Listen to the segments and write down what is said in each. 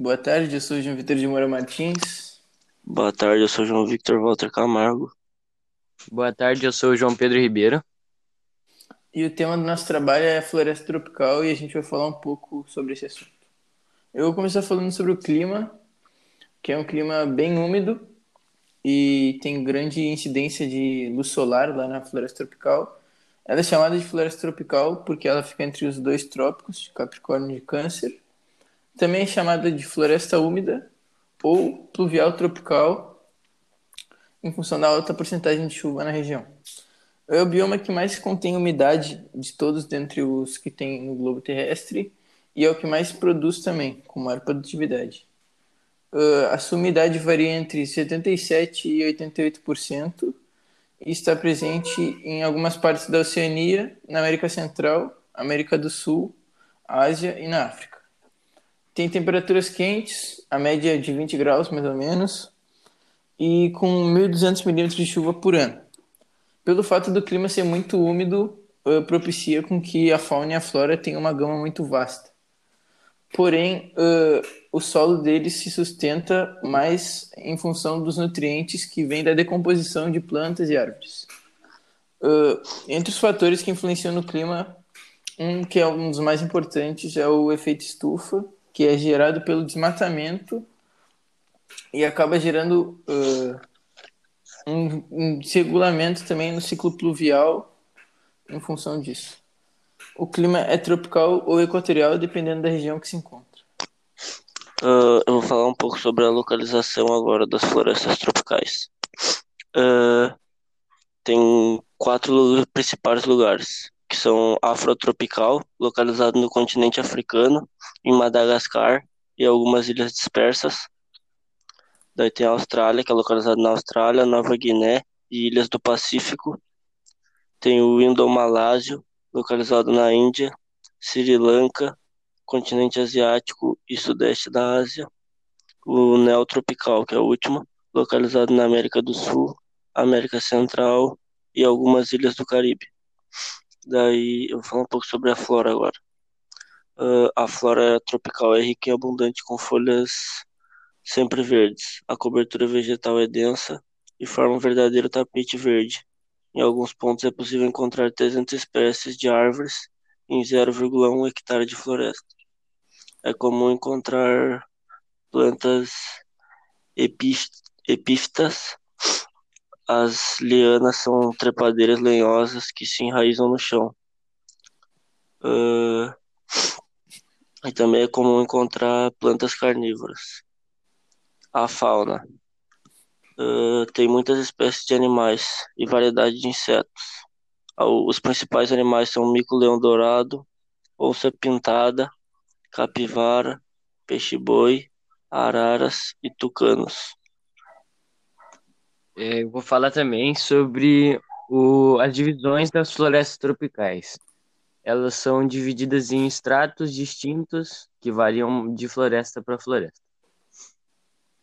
Boa tarde, eu sou o João Vitor de Moura Martins. Boa tarde, eu sou João Victor Walter Camargo. Boa tarde, eu sou o João Pedro Ribeiro. E o tema do nosso trabalho é a floresta tropical e a gente vai falar um pouco sobre esse assunto. Eu vou começar falando sobre o clima, que é um clima bem úmido e tem grande incidência de luz solar lá na floresta tropical. Ela é chamada de floresta tropical porque ela fica entre os dois trópicos, Capricórnio e Câncer. Também é chamada de floresta úmida ou pluvial tropical, em função da alta porcentagem de chuva na região. É o bioma que mais contém umidade de todos dentre os que tem no globo terrestre e é o que mais produz também, com maior produtividade. Uh, a sua umidade varia entre 77% e 88% e está presente em algumas partes da Oceania, na América Central, América do Sul, Ásia e na África. Tem temperaturas quentes, a média de 20 graus mais ou menos, e com 1.200 milímetros de chuva por ano. Pelo fato do clima ser muito úmido, uh, propicia com que a fauna e a flora tenham uma gama muito vasta. Porém, uh, o solo dele se sustenta mais em função dos nutrientes que vêm da decomposição de plantas e árvores. Uh, entre os fatores que influenciam no clima, um que é um dos mais importantes é o efeito estufa, que é gerado pelo desmatamento e acaba gerando uh, um, um desregulamento também no ciclo pluvial em função disso. O clima é tropical ou equatorial, dependendo da região que se encontra. Uh, eu vou falar um pouco sobre a localização agora das florestas tropicais. Uh, tem quatro principais lugares, que são Afrotropical, localizado no continente africano, em Madagascar e algumas ilhas dispersas. Daí tem a Austrália, que é localizado na Austrália, Nova Guiné e ilhas do Pacífico. Tem o Indomalásio, localizado na Índia, Sri Lanka, continente asiático e sudeste da Ásia. O Neotropical, que é o último, localizado na América do Sul, América Central e algumas ilhas do Caribe. Daí eu vou falar um pouco sobre a flora agora. Uh, a flora tropical é rica e abundante com folhas sempre verdes. A cobertura vegetal é densa e forma um verdadeiro tapete verde. Em alguns pontos é possível encontrar 300 espécies de árvores em 0,1 hectare de floresta. É comum encontrar plantas epífitas. As lianas são trepadeiras lenhosas que se enraizam no chão. Uh, e também é comum encontrar plantas carnívoras. A fauna uh, tem muitas espécies de animais e variedade de insetos. Os principais animais são mico-leão dourado, onça pintada, capivara, peixe-boi, araras e tucanos. É, eu vou falar também sobre o, as divisões das florestas tropicais. Elas são divididas em estratos distintos que variam de floresta para floresta.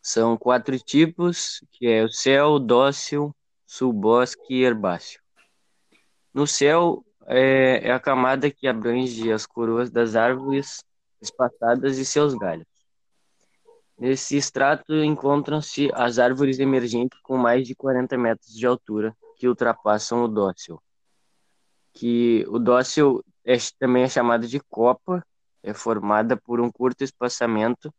São quatro tipos, que é o céu, dócil, subbosque e herbáceo. No céu é, é a camada que abrange as coroas das árvores espaçadas e seus galhos. Nesse extrato encontram-se as árvores emergentes com mais de 40 metros de altura, que ultrapassam o dócil. Que o dócil é, também é chamado de copa, é formada por um curto espaçamento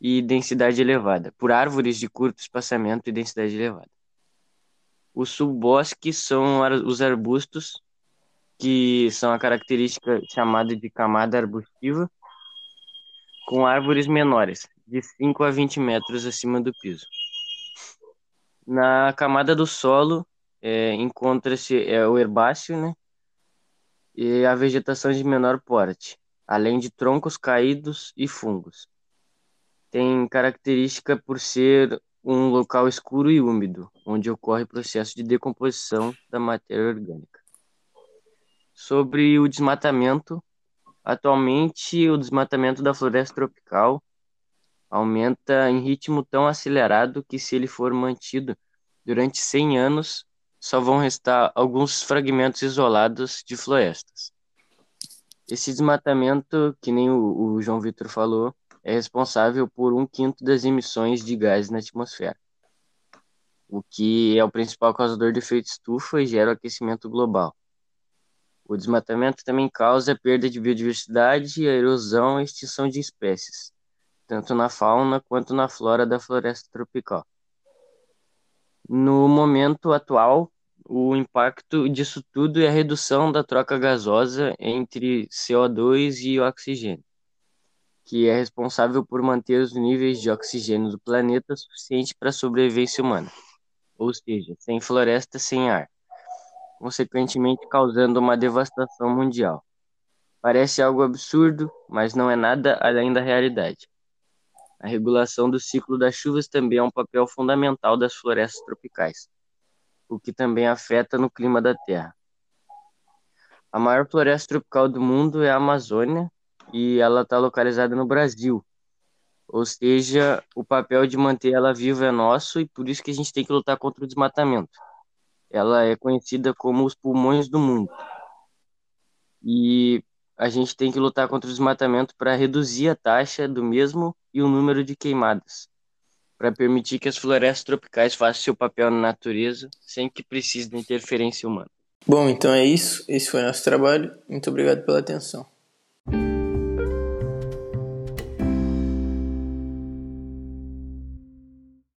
e densidade elevada, por árvores de curto espaçamento e densidade elevada. Os subbosques são os arbustos, que são a característica chamada de camada arbustiva, com árvores menores, de 5 a 20 metros acima do piso. Na camada do solo é, encontra-se é, o herbáceo, né? E a vegetação de menor porte, além de troncos caídos e fungos tem característica por ser um local escuro e úmido, onde ocorre processo de decomposição da matéria orgânica. Sobre o desmatamento, atualmente o desmatamento da floresta tropical aumenta em ritmo tão acelerado que, se ele for mantido durante 100 anos, só vão restar alguns fragmentos isolados de florestas. Esse desmatamento, que nem o, o João Vitor falou, é responsável por um quinto das emissões de gases na atmosfera, o que é o principal causador de efeito estufa e gera o aquecimento global. O desmatamento também causa a perda de biodiversidade, a erosão e extinção de espécies, tanto na fauna quanto na flora da floresta tropical. No momento atual, o impacto disso tudo é a redução da troca gasosa entre CO2 e oxigênio, que é responsável por manter os níveis de oxigênio do planeta suficientes para a sobrevivência humana, ou seja, sem floresta, sem ar, consequentemente causando uma devastação mundial. Parece algo absurdo, mas não é nada além da realidade. A regulação do ciclo das chuvas também é um papel fundamental das florestas tropicais, o que também afeta no clima da Terra. A maior floresta tropical do mundo é a Amazônia e ela está localizada no Brasil. Ou seja, o papel de manter ela viva é nosso e por isso que a gente tem que lutar contra o desmatamento. Ela é conhecida como os pulmões do mundo. E a gente tem que lutar contra o desmatamento para reduzir a taxa do mesmo e o número de queimadas, para permitir que as florestas tropicais façam seu papel na natureza sem que precise de interferência humana. Bom, então é isso. Esse foi nosso trabalho. Muito obrigado pela atenção.